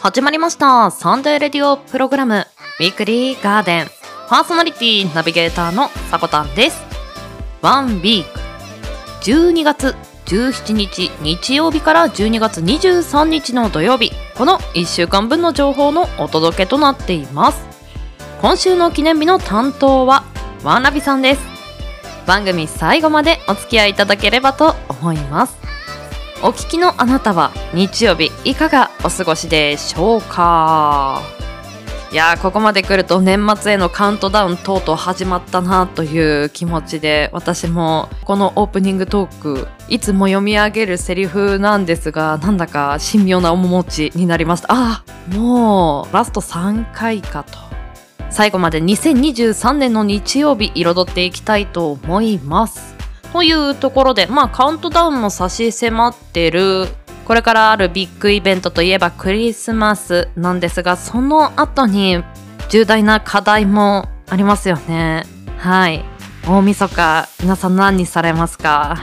始まりました。サンデーレディオプログラム。ウィークリーガーデン。パーソナリティナビゲーターのさこたんです。ワンウィーク。12月17日日曜日から12月23日の土曜日。この1週間分の情報のお届けとなっています。今週の記念日の担当はワンラビさんです。番組最後までお付き合いいただければと思います。お聞きのあなたは日曜日いかがお過ごしでしょうか？いやーここまで来ると年末へのカウントダウンとうとう始まったなという気持ちで私もこのオープニングトークいつも読み上げるセリフなんですがなんだか神妙な面持ちになりました。あもうラスト3回かと。最後まで2023年の日曜日彩っていきたいと思います。というところで、まあカウントダウンも差し迫ってる、これからあるビッグイベントといえばクリスマスなんですが、その後に重大な課題もありますよね。はい。大晦日、皆さん何にされますか？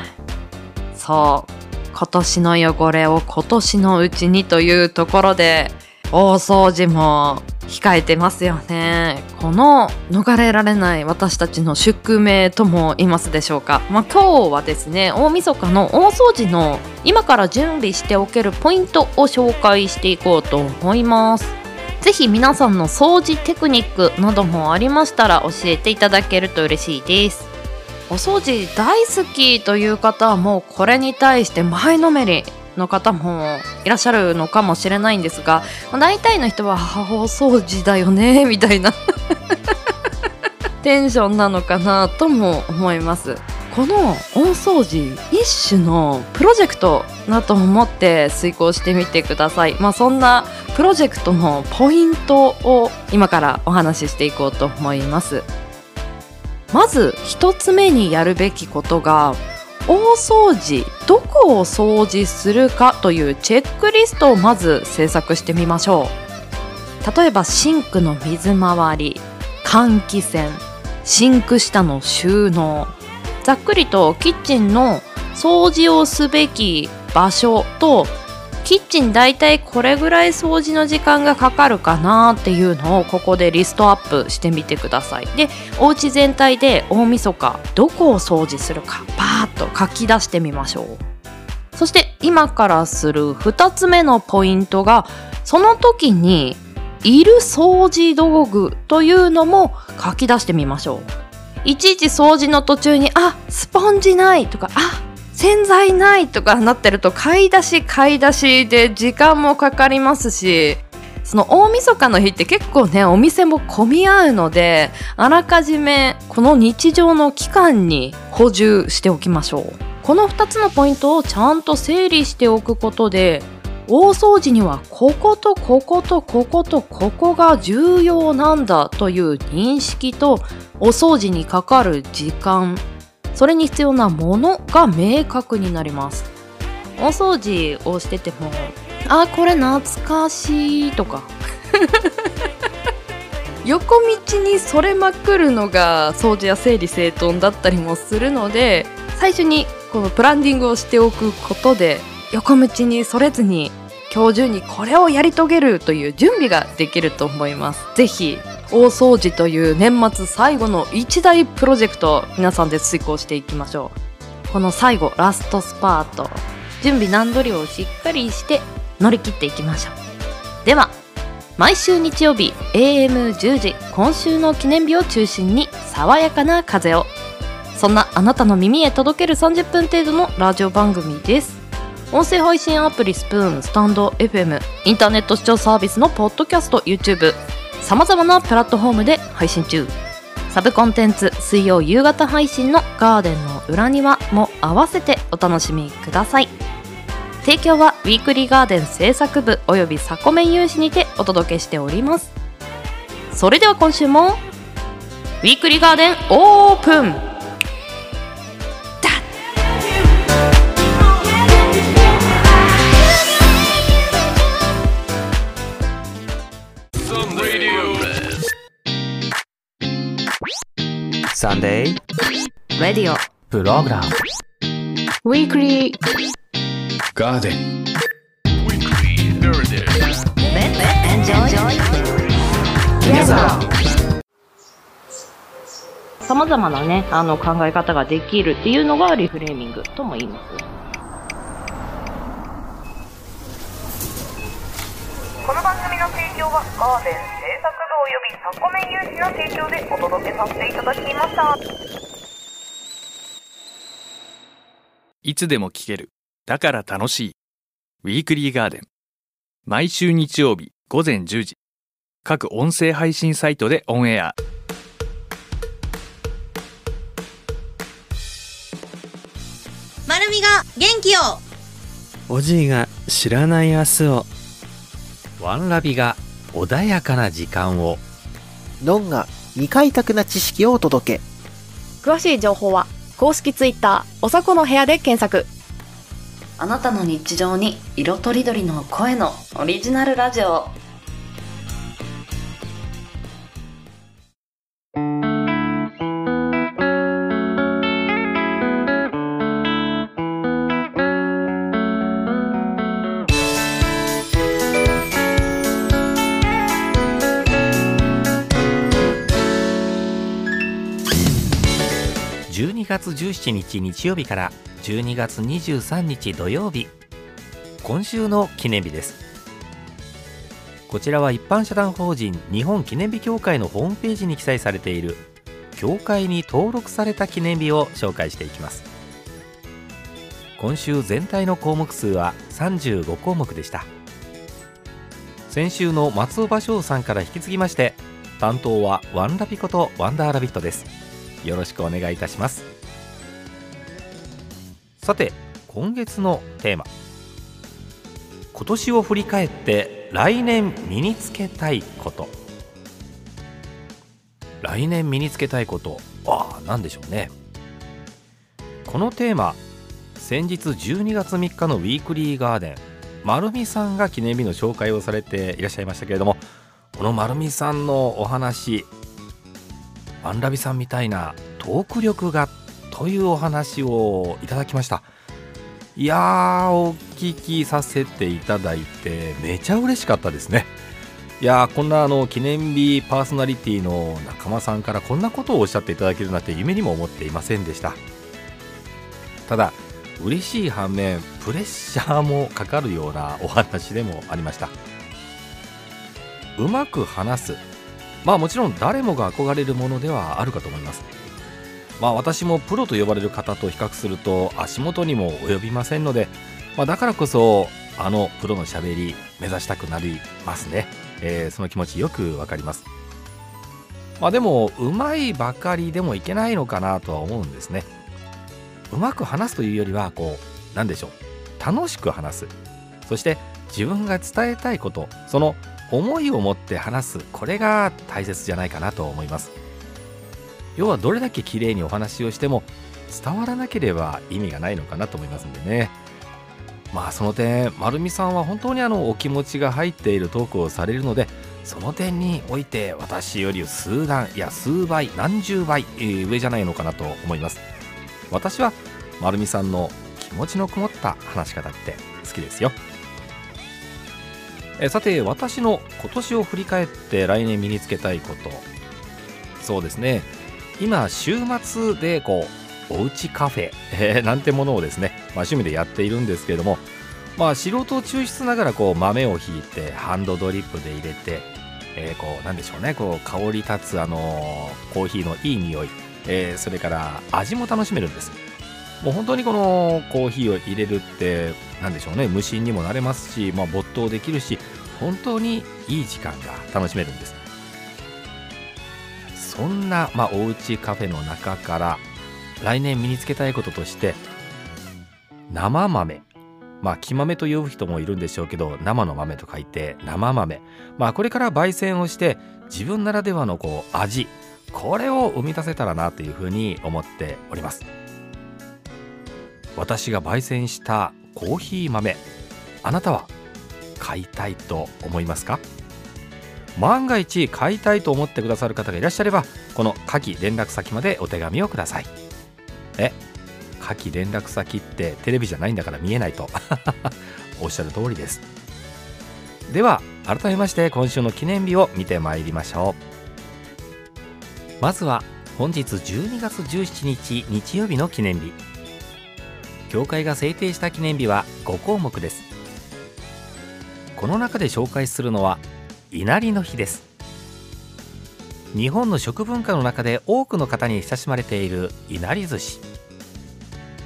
そう。今年の汚れを今年のうちにというところで、大掃除も控えてますよね。この逃れられない私たちの宿命とも言いますでしょうか。まあ、今日はですね、大晦日の大掃除の今から準備しておけるポイントを紹介していこうと思います。ぜひ皆さんの掃除テクニックなどもありましたら教えていただけると嬉しいです。お掃除大好きという方はもうこれに対して前のめりの方もいらっしゃるのかもしれないんですがま大体の人は母掃除だよね みたいな。テンションなのかなとも思います。この大掃除一種のプロジェクトだと思って遂行してみてください。まあそんなプロジェクトのポイントを今からお話ししていこうと思います。まず一つ目にやるべきことが大掃除どこを掃除するかというチェックリストをまず制作してみましょう。例えばシンクの水回り換気扇シンク下の収納。ざっくりとキッチンの掃除をすべき場所とキッチン大体これぐらい掃除の時間がかかるかなっていうのをここでリストアップしてみてください。でお家全体で大晦日どこを掃除するかバーッと書き出してみましょう。そして今からする2つ目のポイントがその時にいる掃除道具というのも書き出してみましょう。いちいち掃除の途中にあスポンジないとかあ洗剤ないとかなってると買い出し買い出しで時間もかかりますしその大晦日の日って結構ねお店も混み合うのであらかじめこの日常の期間に補充しておきましょう。この2つのポイントをちゃんと整理しておくことで大掃除にはこことこことこことここが重要なんだという認識とお掃除にかかる時間それに必要なものが明確になりますお掃除をしててもあこれ懐かしいとか 横道にそれまくるのが掃除や整理整頓だったりもするので最初にこのプランディングをしておくことで横道にそれずに今日中にこれをやり遂げるという準備ができると思います。ぜひ大掃除という年末最後の一大プロジェクト皆さんで遂行していきましょう。この最後ラストスパート。準備段取りをしっかりして乗り切っていきましょう。では毎週日曜日 AM10 時今週の記念日を中心に爽やかな風を。そんなあなたの耳へ届ける30分程度のラジオ番組です。音声配信アプリスプーンスタンド FM インターネット視聴サービスのポッドキャスト YouTube さまざまなプラットフォームで配信中。サブコンテンツ水曜夕方配信のガーデンの裏庭も合わせてお楽しみください。提供はウィークリーガーデン制作部およびサコメン有志にてお届けしております。それでは今週もウィークリーガーデンオープン。サンデーレディオプログラムウィークリーガーデン Weekly. Garden. さまざまなね、あの考え方ができるっていうのがリフレーミングとも言います。この番組の提供はガーデン製作部およびサコメン有志の提供でお届けさせていただきましたいつでも聞ける。だから楽しい。ウィークリーガーデン。毎週日曜日午前10時。各音声配信サイトでオンエア。まるみが元気をおじいが知らない明日をワンラビが穏やかな時間を。ノンが未開拓な知識をお届け。詳しい情報は公式ツイッターおさこの部屋で検索。あなたの日常に色とりどりの声のオリジナルラジオ。月17日日曜日から12月23日土曜日。今週の記念日です。こちらは一般社団法人日本記念日協会のホームページに記載されている協会に登録された記念日を紹介していきます。今週全体の項目数は35項目でした。先週の松尾芭蕉さんから引き継ぎまして担当はワンラビことワンダーラビットです。よろしくお願いいたします。さて今月のテーマ。今年を振り返って来年身につけたいこと。来年身につけたいこと。ああ何でしょうね。このテーマ先日12月3日のウィークリーガーデン丸美さんが記念日の紹介をされていらっしゃいましたけれどもこの丸美さんのお話ワンラビさんみたいなトーク力がというお話をいただきました。いやーお聞きさせていただいてめちゃ嬉しかったですね。いやーこんなあの記念日パーソナリティの仲間さんからこんなことをおっしゃっていただけるなんて夢にも思っていませんでした。ただ嬉しい反面プレッシャーもかかるようなお話でもありました。うまく話す。まあもちろん誰もが憧れるものではあるかと思います。まあ私もプロと呼ばれる方と比較すると足元にも及びませんので、まあ、だからこそあのプロのしゃべり目指したくなりますね、えー、その気持ちよくわかります。まあでもうまいばかりでもいけないのかなとは思うんですね。うまく話すというよりはこうなんでしょう。楽しく話す。そして自分が伝えたいことその思いを持って話す。これが大切じゃないかなと思います。要はどれだけ綺麗にお話をしても伝わらなければ意味がないのかなと思いますんでね。まあその点丸美さんは本当にあのお気持ちが入っているトークをされるのでその点において私より数段いや数倍何十倍、え、上じゃないのかなと思います。私は丸美さんの気持ちのこもった話し方って好きですよ。えさて私の今年を振り返って来年身につけたいこと。そうですね。今週末でこうおうちカフェ、えー、なんてものをですね、まあ、趣味でやっているんですけれどもまあ素人を抽出ながらこう豆をひいてハンドドリップで入れて、えー、こうなんでしょうねこう香り立つあのー、コーヒーのいい匂い、えー、それから味も楽しめるんです。もう本当にこのコーヒーを入れるって何でしょうね無心にもなれますし、まあ、没頭できるし本当にいい時間が楽しめるんです。そんな、まあ、おうちカフェの中から来年身につけたいこととして生豆。まあ木豆と呼ぶ人もいるんでしょうけど生の豆と書いて生豆。まあこれから焙煎をして自分ならではのこう味。これを生み出せたらなというふうに思っております。私が焙煎したコーヒー豆。あなたは買いたいと思いますか？万が一買いたいと思ってくださる方がいらっしゃればこの下記連絡先までお手紙をください。え下記連絡先ってテレビじゃないんだから見えないと。おっしゃる通りです。では改めまして今週の記念日を見てまいりましょう。まずは本日12月17日日曜日の記念日。教会が制定した記念日は5項目です。この中で紹介するのは稲荷の日です。日本の食文化の中で多くの方に親しまれているいなり寿司。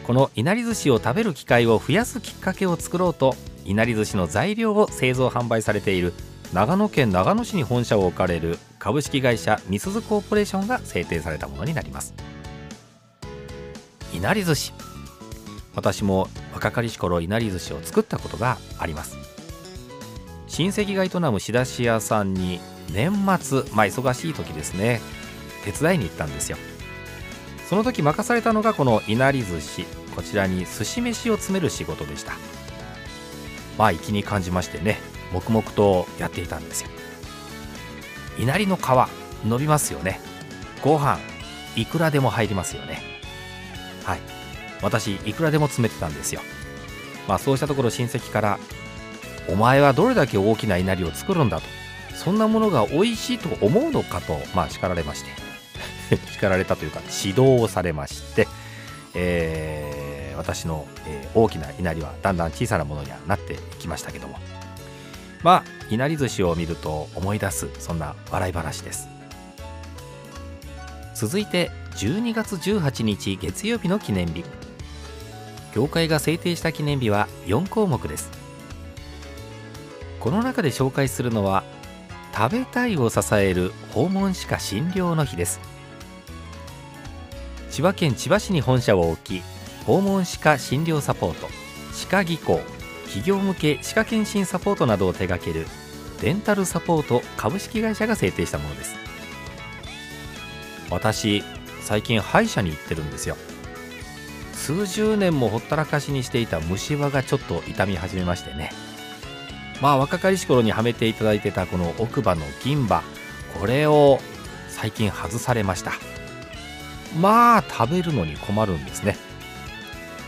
このいなり寿司を食べる機会を増やすきっかけを作ろうといなり寿司の材料を製造販売されている長野県長野市に本社を置かれる株式会社みすずコーポレーションが制定されたものになります。いなり寿司。私も若かりし頃いなり寿司を作ったことがあります。親戚が営む仕出し屋さんに年末まあ忙しい時ですね手伝いに行ったんですよ。その時任されたのがこのいなり寿司こちらに寿司飯を詰める仕事でした。まあ粋に感じましてね黙々とやっていたんですよ。稲荷の皮伸びますよね。ご飯いくらでも入りますよね。はい。私いくらでも詰めてたんですよ。まあそうしたところ親戚からお前はどれだけ大きな稲荷を作るんだと。そんなものが美味しいと思うのかとまあ叱られまして。叱られたというか指導をされまして、えー、私の、えー、大きな稲荷はだんだん小さなものにはなっていきましたけども。まあいなり寿司を見ると思い出すそんな笑い話です。続いて12月18日月曜日の記念日。教会が制定した記念日は4項目です。この中で紹介するのは食べたいを支える訪問歯科診療の日です。千葉県千葉市に本社を置き訪問歯科診療サポート歯科技工企業向け歯科検診サポートなどを手掛けるデンタルサポート株式会社が制定したものです。私最近歯医者に行ってるんですよ。数十年もほったらかしにしていた虫歯がちょっと痛み始めましてね。まあ若かりし頃にはめていただいてたこの奥歯の銀歯これを最近外されました。まあ食べるのに困るんですね。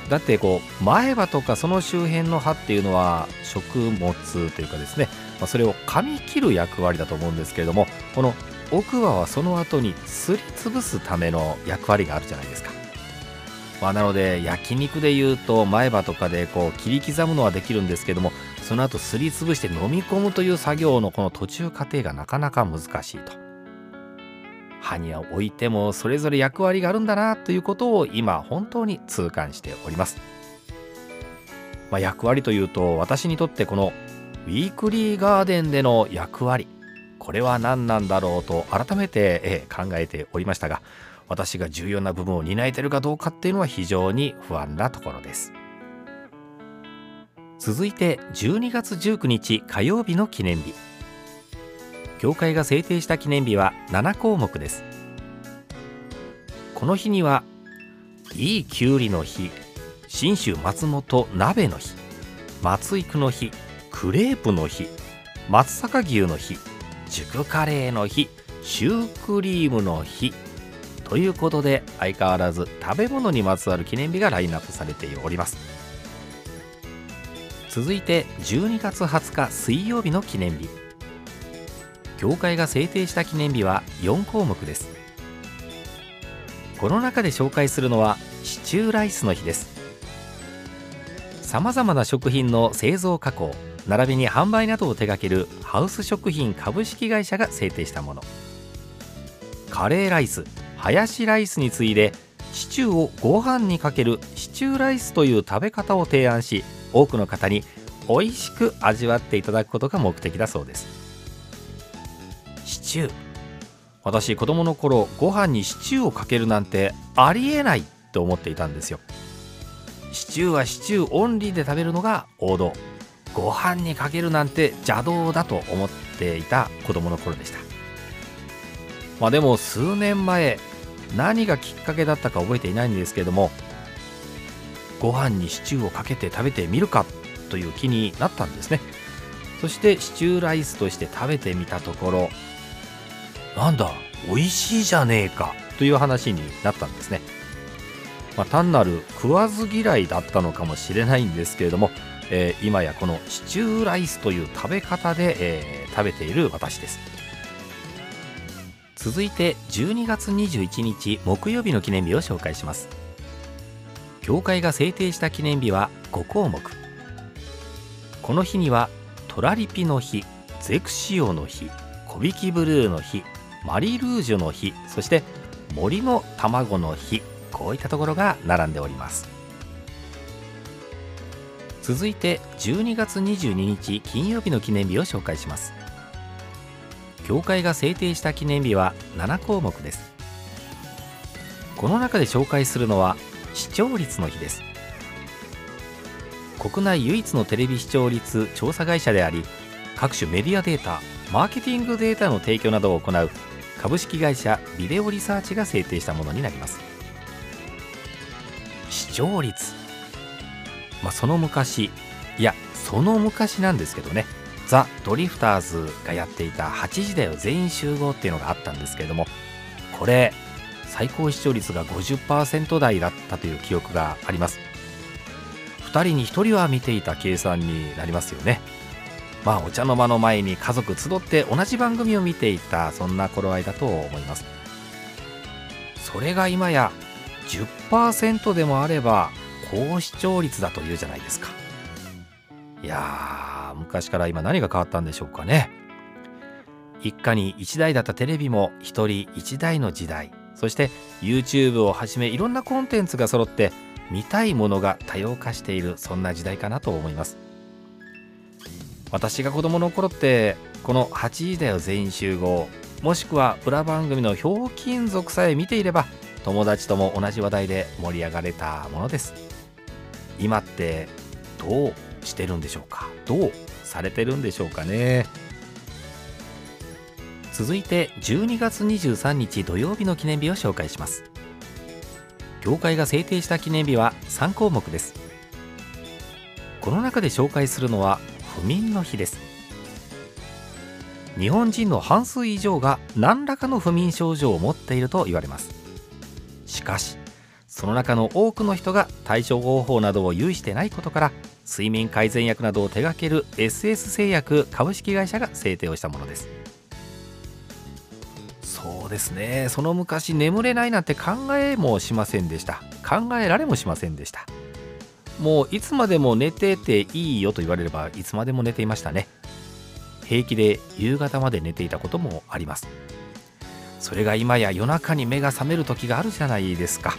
だってこう前歯とかその周辺の歯っていうのは食物というかですね、まあ、それを噛み切る役割だと思うんですけれどもこの奥歯はその後にすりつぶすための役割があるじゃないですか、まあ、なので焼肉でいうと前歯とかでこう切り刻むのはできるんですけどもその後すりつぶして飲み込むという作業のこの途中過程がなかなか難しいと。歯に置いてもそれぞれ役割があるんだなということを今本当に痛感しております、まあ、役割というと私にとってこのウィークリーガーデンでの役割これは何なんだろうと改めて考えておりましたが私が重要な部分を担えてるかどうかっていうのは非常に不安なところです。続いて12月19日火曜日の記念日。教会が制定した記念日は7項目です。この日にはいいきゅうりの日信州松本鍋の日松育の日クレープの日松阪牛の日熟カレーの日シュークリームの日ということで相変わらず食べ物にまつわる記念日がラインナップされております。続いて12月20日水曜日の記念日。教会が制定した記念日は4項目です。この中で紹介するのはシチューライスの日です。さまざまな食品の製造加工並びに販売などを手掛けるハウス食品株式会社が制定したもの。カレーライスハヤシライスに次いでシチューをご飯にかけるシチューライスという食べ方を提案し多くの方に美味しく味わっていただくことが目的だそうです。シチュー。私子供の頃ご飯にシチューをかけるなんてありえないと思っていたんですよ。シチューはシチューオンリーで食べるのが王道。ご飯にかけるなんて邪道だと思っていた子供の頃でした。まあでも数年前何がきっかけだったか覚えていないんですけれどもご飯にシチューをかけて食べてみるかという気になったんですね。そしてシチューライスとして食べてみたところなんだ美味しいじゃねえかという話になったんですね、まあ、単なる食わず嫌いだったのかもしれないんですけれどもえー今やこのシチューライスという食べ方で、えー食べている私です。続いて12月21日木曜日の記念日を紹介します。教会が制定した記念日は5項目。この日にはトラリピの日ゼクシオの日小引ブルーの日マリルージュの日そして森の卵の日こういったところが並んでおります。続いて12月22日金曜日の記念日を紹介します。教会が制定した記念日は7項目です。この中で紹介するのは視聴率の日です。国内唯一のテレビ視聴率調査会社であり各種メディアデータマーケティングデータの提供などを行う株式会社ビデオリサーチが制定したものになります。視聴率。まあその昔いやその昔なんですけどね。ザ・ドリフターズがやっていた8時だよ全員集合っていうのがあったんですけれどもこれ最高視聴率が50%台だったという記憶があります。2人に1人は見ていた計算になりますよね。まあお茶の間の前に家族集って同じ番組を見ていたそんな頃合いだと思います。それが今や10%でもあれば高視聴率だというじゃないですか。いやー昔から今何が変わったんでしょうかね。一家に一台だったテレビも一人一台の時代。そして YouTube をはじめいろんなコンテンツが揃って見たいものが多様化しているそんな時代かなと思います。私が子供の頃ってこの8時だよ全員集合もしくは裏番組のひょうきん族さえ見ていれば友達とも同じ話題で盛り上がれたものです。今ってどうしてるんでしょうか？どうされてるんでしょうかね？続いて12月23日土曜日の記念日を紹介します。教会が制定した記念日は3項目です。この中で紹介するのは不眠の日です。日本人の半数以上が何らかの不眠症状を持っていると言われます。しかしその中の多くの人が対処方法などを有してないことから睡眠改善薬などを手掛ける SS 製薬株式会社が制定をしたものです。ですね。その昔眠れないなんて考えもしませんでした。考えられもしませんでした。もういつまでも寝てていいよと言われればいつまでも寝ていましたね。平気で夕方まで寝ていたこともあります。それが今や夜中に目が覚める時があるじゃないですか。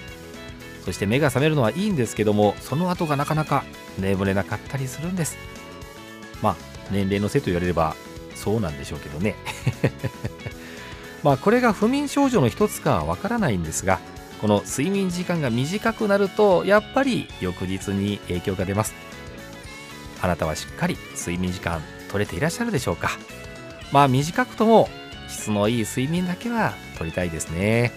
そして目が覚めるのはいいんですけどもその後がなかなか眠れなかったりするんです。まあ年齢のせいと言われればそうなんでしょうけどね。まあこれが不眠症状の一つかはわからないんですがこの睡眠時間が短くなるとやっぱり翌日に影響が出ます。あなたはしっかり睡眠時間取れていらっしゃるでしょうか。まあ短くとも質のいい睡眠だけは取りたいですね。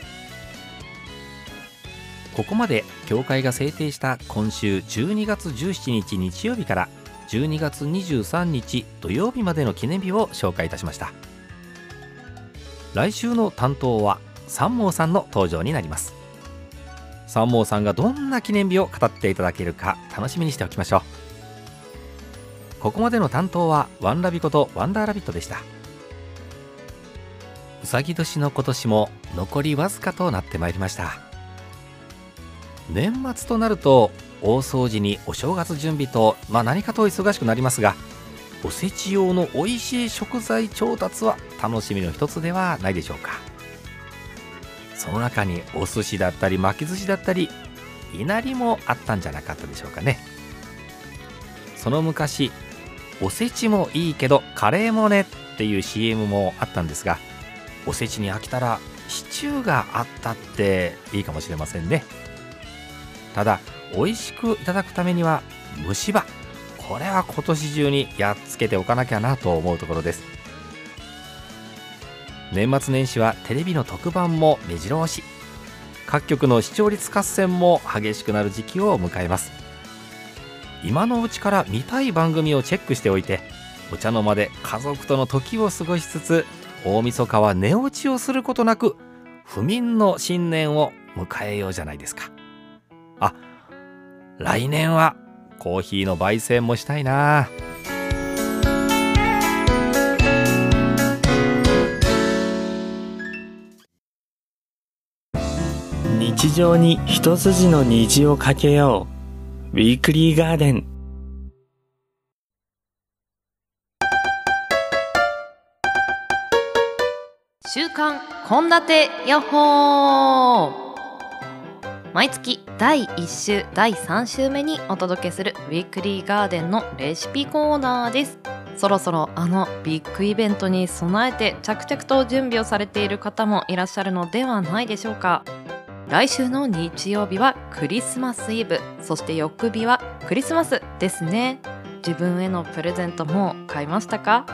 ここまで協会が制定した今週12月17日日曜日から12月23日土曜日までの記念日を紹介いたしました。来週の担当は三毛さんの登場になります。三毛さんがどんな記念日を語っていただけるか楽しみにしておきましょう。ここまでの担当はワンラビことワンダーラビットでした。うさぎ年の今年も残りわずかとなってまいりました。年末となると大掃除にお正月準備と、まあ、何かと忙しくなりますがおせち用の美味しい食材調達は楽しみの一つではないでしょうか。その中にお寿司だったり巻き寿司だったりいなりもあったんじゃなかったでしょうかね。その昔おせちもいいけどカレーもねっていう CM もあったんですがおせちに飽きたらシチューがあったっていいかもしれませんね。ただ美味しくいただくためには虫歯これは今年中にやっつけておかなきゃなと思うところです。年末年始はテレビの特番も目白押し。各局の視聴率合戦も激しくなる時期を迎えます。今のうちから見たい番組をチェックしておいてお茶の間で家族との時を過ごしつつ大晦日は寝落ちをすることなく不眠の新年を迎えようじゃないですか。あ来年はコーヒーの焙煎もしたいな。日常に一筋の虹をかけよう。ウィークリーガーデン。週刊献立予報。毎月第1週第3週目にお届けするウィークリーガーデンのレシピコーナーです。そろそろあのビッグイベントに備えて着々と準備をされている方もいらっしゃるのではないでしょうか。来週の日曜日はクリスマスイブそして翌日はクリスマスですね。自分へのプレゼントも買いましたか？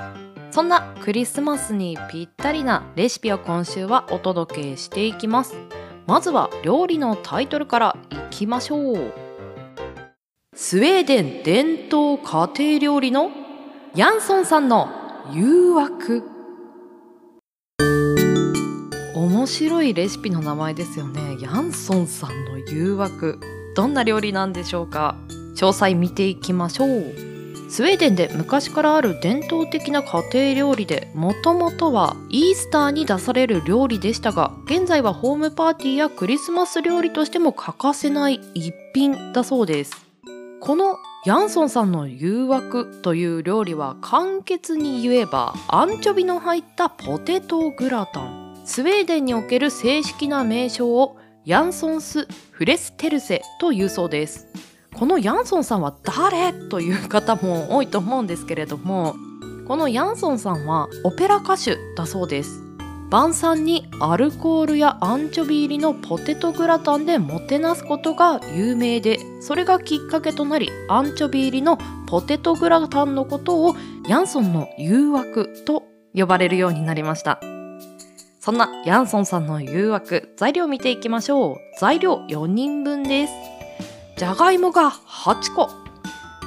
そんなクリスマスにぴったりなレシピを今週はお届けしていきます。まずは料理のタイトルからいきましょう。スウェーデン伝統家庭料理のヤンソンさんの誘惑。面白いレシピの名前ですよね。ヤンソンさんの誘惑。どんな料理なんでしょうか？詳細見ていきましょう。スウェーデンで昔からある伝統的な家庭料理でもともとはイースターに出される料理でしたが現在はホームパーティーやクリスマス料理としても欠かせない一品だそうです。このヤンソンさんの誘惑という料理は簡潔に言えばアンチョビの入ったポテトグラタン。スウェーデンにおける正式な名称をヤンソンス・フレステルセというそうです。このヤンソンさんは誰？という方も多いと思うんですけれどもこのヤンソンさんはオペラ歌手だそうです。晩餐にアルコールやアンチョビ入りのポテトグラタンでもてなすことが有名でそれがきっかけとなりアンチョビ入りのポテトグラタンのことをヤンソンの誘惑と呼ばれるようになりました。そんなヤンソンさんの誘惑材料を見ていきましょう。材料4人分です。じゃがいもが8個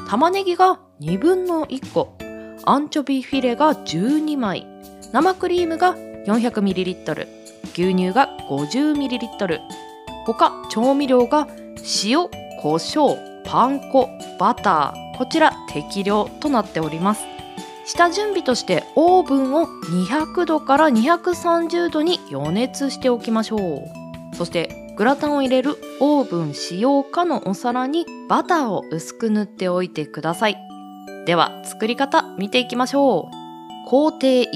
玉ねぎが2分の1個。アンチョビフィレが12枚。生クリームが 400ml 牛乳が 50ml 他調味料が塩胡椒パン粉バター。こちら適量となっております。下準備としてオーブンを200度から230度に予熱しておきましょう。そしてグラタンを入れるオーブン使用可のお皿にバターを薄く塗っておいてください。では作り方見ていきましょう。工程1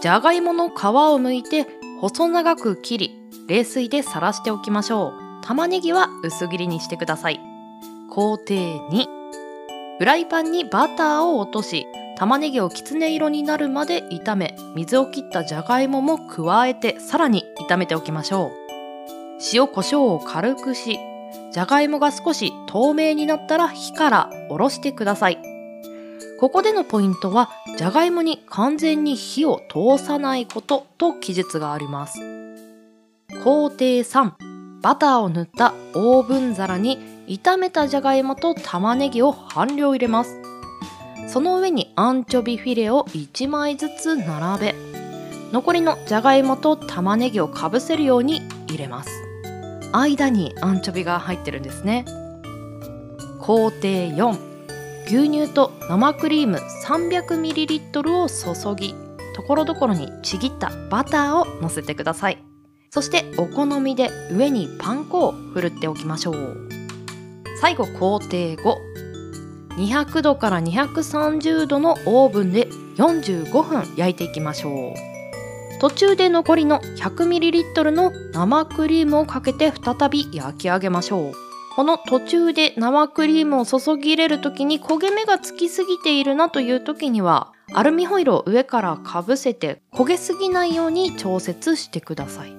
じゃがいもの皮を剥いて細長く切り冷水でさらしておきましょう。玉ねぎは薄切りにしてください。工程2フライパンにバターを落とし玉ねぎをきつね色になるまで炒め水を切ったじゃがいもも加えてさらに炒めておきましょう。塩コショウを軽くしじゃがいもが少し透明になったら火から下ろしてください。ここでのポイントはじゃがいもに完全に火を通さないことと記述があります。工程3バターを塗ったオーブン皿に炒めたじゃがいもと玉ねぎを半量入れます。その上にアンチョビフィレを1枚ずつ並べ残りのじゃがいもと玉ねぎをかぶせるように入れます。間にアンチョビが入ってるんですね。工程4牛乳と生クリーム。300ml を注ぎ。ところどころにちぎったバターをのせてください。そしてお好みで上にパン粉をふるっておきましょう。最後工程5200度から230度のオーブンで45分焼いていきましょう。途中で残りの 100ml の生クリームをかけて再び焼き上げましょう。この途中で生クリームを注ぎ入れる時に焦げ目がつきすぎているなという時にはアルミホイルを上からかぶせて焦げすぎないように調節してください。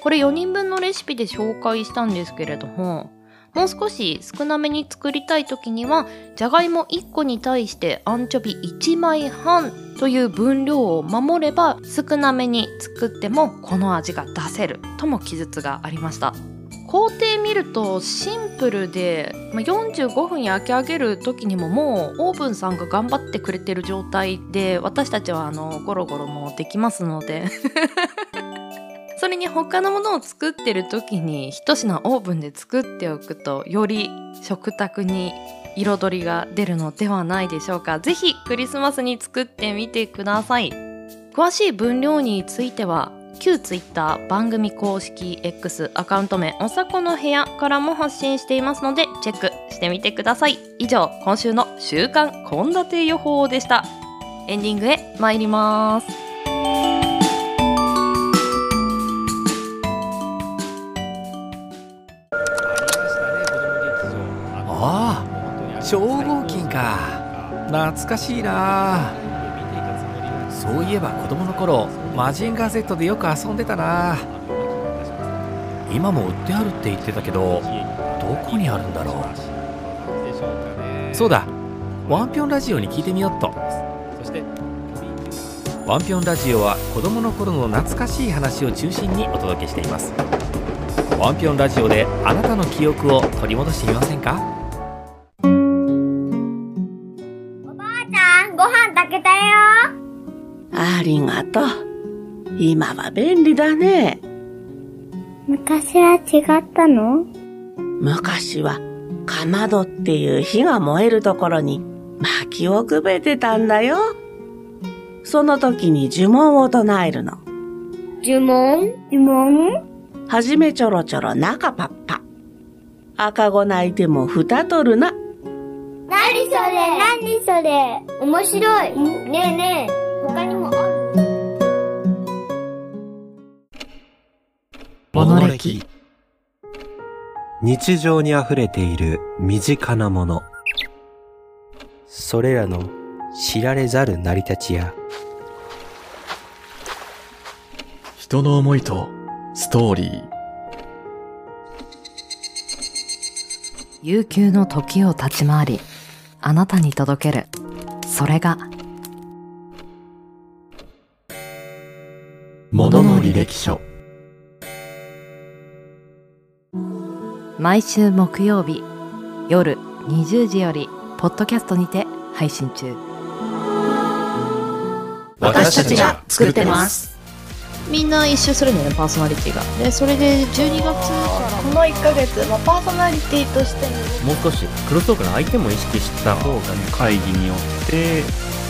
これ4人分のレシピで紹介したんですけれどももう少し少なめに作りたい時にはじゃがいも1個に対してアンチョビ1枚半という分量を守れば少なめに作ってもこの味が出せるとも記述がありました。工程見るとシンプルでまあ45分焼き上げる時にももうオーブンさんが頑張ってくれてる状態で私たちはあのゴロゴロもできますので。それに他のものを作ってる時に一品オーブンで作っておくとより食卓に彩りが出るのではないでしょうか。ぜひクリスマスに作ってみてください。詳しい分量については旧 Twitter 番組公式 X アカウント名おさこの部屋からも発信していますのでチェックしてみてください。以上今週の週刊献立予報でした。エンディングへ参ります。ああ超合金か。懐かしいな。そういえば子供の頃マジンガー Z でよく遊んでたな。今も売ってあるって言ってたけどどこにあるんだろう。そうだワンピョンラジオに聞いてみよっと。ワンピョンラジオは子供の頃の懐かしい話を中心にお届けしています。ワンピョンラジオであなたの記憶を取り戻してみませんか？今は便利だね。昔は違ったの？昔は、かまどっていう火が燃えるところに薪をくべてたんだよ。その時に呪文を唱えるの。呪文？呪文？はじめちょろちょろ中パッパ。赤子泣いても蓋取るな。なにそれ？なにそれ？面白い。ねえねえ、他にもあるモノレキ日常に溢れている身近なもの。それらの知られざる成り立ちや人の思いとストーリー悠久の時を立ち回りあなたに届けるそれがものの履歴書。毎週木曜日夜20時よりポッドキャストにて配信中。私たちが作ってます。みんな一周するんだよねパーソナリティが。でそれで12月からこの1ヶ月、まあ、パーソナリティとしてもう少しクロストークの相手も意識した方がね。会議によって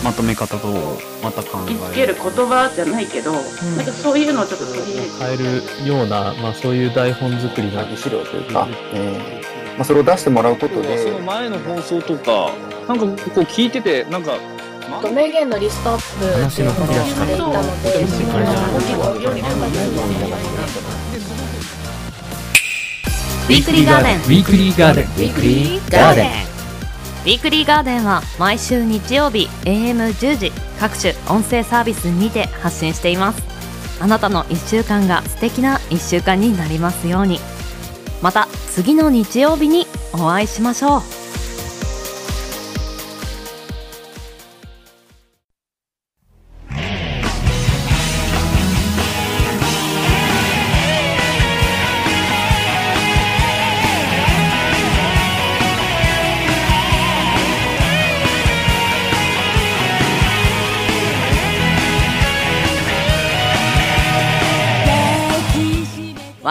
まとめ方とまた考え。つける言葉じゃないけど、なんかそういうのをちょっと取り入れて。変えるような、まあ、そういう台本作りが資料というか、えー。まあ、それを出してもらうことで。その前の放送とかなんかこう聞いててなんか名言のリストアップ話の振り出ししていたので Weekly GARDEN Weekly GARDEN。Weekly GARDEN。Weekly GARDEN は毎週日曜日 AM10 時各種音声サービスにて発信しています。あなたの1週間が素敵な1週間になりますように。また次の日曜日にお会いしましょう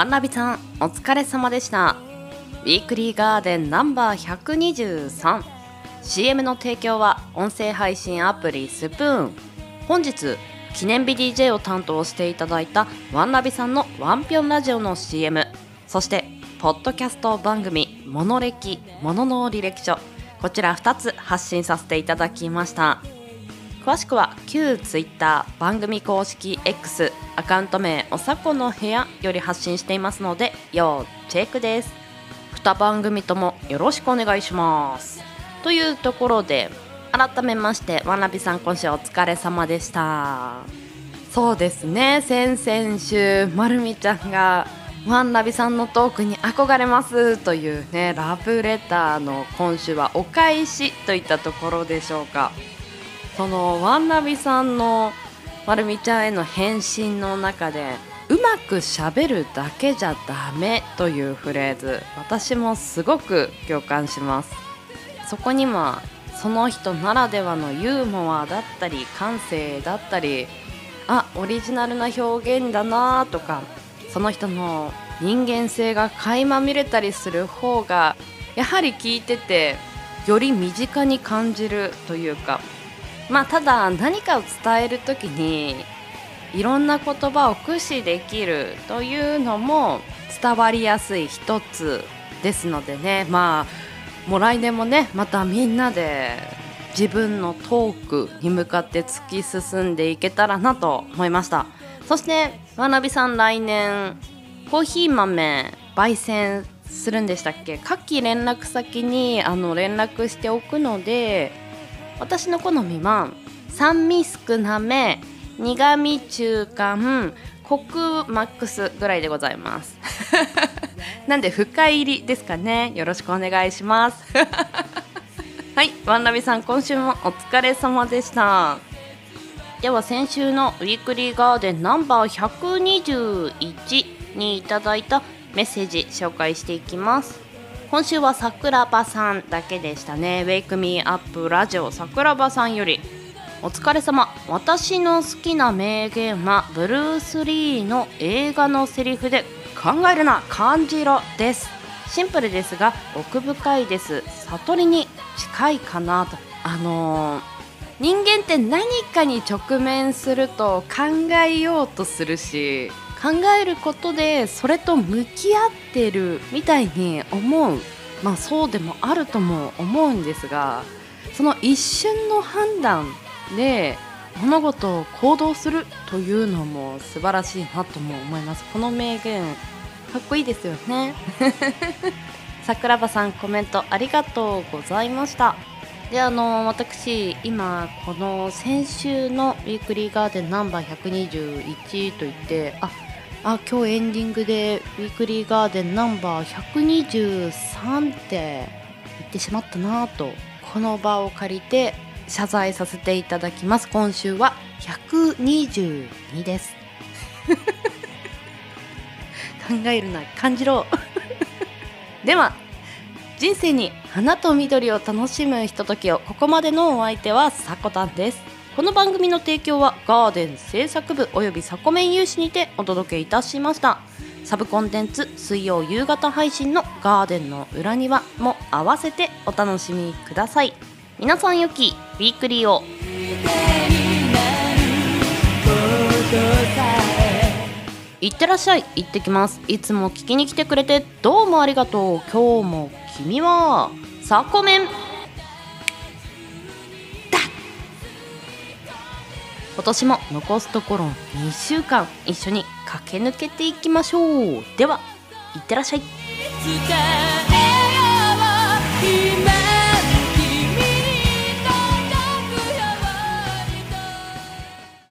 ンナビさんお疲れ様でした。ウィークリーガーデンナンバー 123CM の提供は音声配信アプリスプーン。本日記念日 DJ を担当していただいたワンナビさんのワンピョンラジオの CM そしてポッドキャスト番組「モノレキものの履歴書」こちら2つ発信させていただきました。詳しくは旧 Twitter 番組公式 X カウント名おさこの部屋より発信していますので要チェックです。2番組ともよろしくお願いします。というところで改めましてわなびさん今週お疲れ様でした。そうですね。先々週まるみちゃんがワンナビさんのトークに憧れます。というねラブレターの今週はお返しといったところでしょうか。そのワンナビさんのまるみちゃんへの返信の中でうまくしゃべるだけじゃダメというフレーズ。私もすごく共感します。そこにはその人ならではのユーモアだったり感性だったりあオリジナルな表現だなとかその人の人間性が垣間見れたりする方がやはり聞いててより身近に感じるというかまあただ何かを伝える時にいろんな言葉を駆使できるというのも伝わりやすい一つですのでね。まあもう来年もねまたみんなで自分のトークに向かって突き進んでいけたらなと思いました。そしてわなびさん来年コーヒー豆焙煎するんでしたっけ？夏季連絡先にあの連絡しておくので私の好みは酸味少なめ苦味中間コクマックスぐらいでございます。なんで深入りですかね。よろしくお願いします。はいワンラビさん今週もお疲れ様でした。では先週のウィークリーガーデンナンバー121にいただいたメッセージ紹介していきます。今週は桜庭さんだけでしたね。Wake Me Up ラジオ桜庭さんよりお疲れ様私の好きな名言はブルース・リーの映画のセリフで考えるな感じろです。シンプルですが奥深いです。悟りに近いかなと。あのー、人間って何かに直面すると考えようとするし考えることでそれと向き合ってるみたいに思う。まあそうでもあるとも思うんですがその一瞬の判断で物事を行動するというのも素晴らしいなとも思います。この名言かっこいいですよね。桜庭さんコメントありがとうございました。であの私今この先週のウィークリーガーデンナンバー121といってああ今日エンディングでウィークリーガーデンナンバー123って言ってしまったなとこの場を借りて謝罪させていただきます。今週は122です。考えるな感じろ。では人生に花と緑を楽しむひとときをここまでのお相手はさこたんです。この番組の提供はガーデン制作部およびサコメン有志にてお届けいたしました。サブコンテンツ水曜夕方配信のガーデンの裏庭も合わせてお楽しみください。皆さんよきウィークリーを。いってらっしゃい。行ってきます。いつも聞きに来てくれてどうもありがとう。今日も君はサコメン。今年も残すところ2週間一緒に駆け抜けていきましょう。ではいってらっしゃい。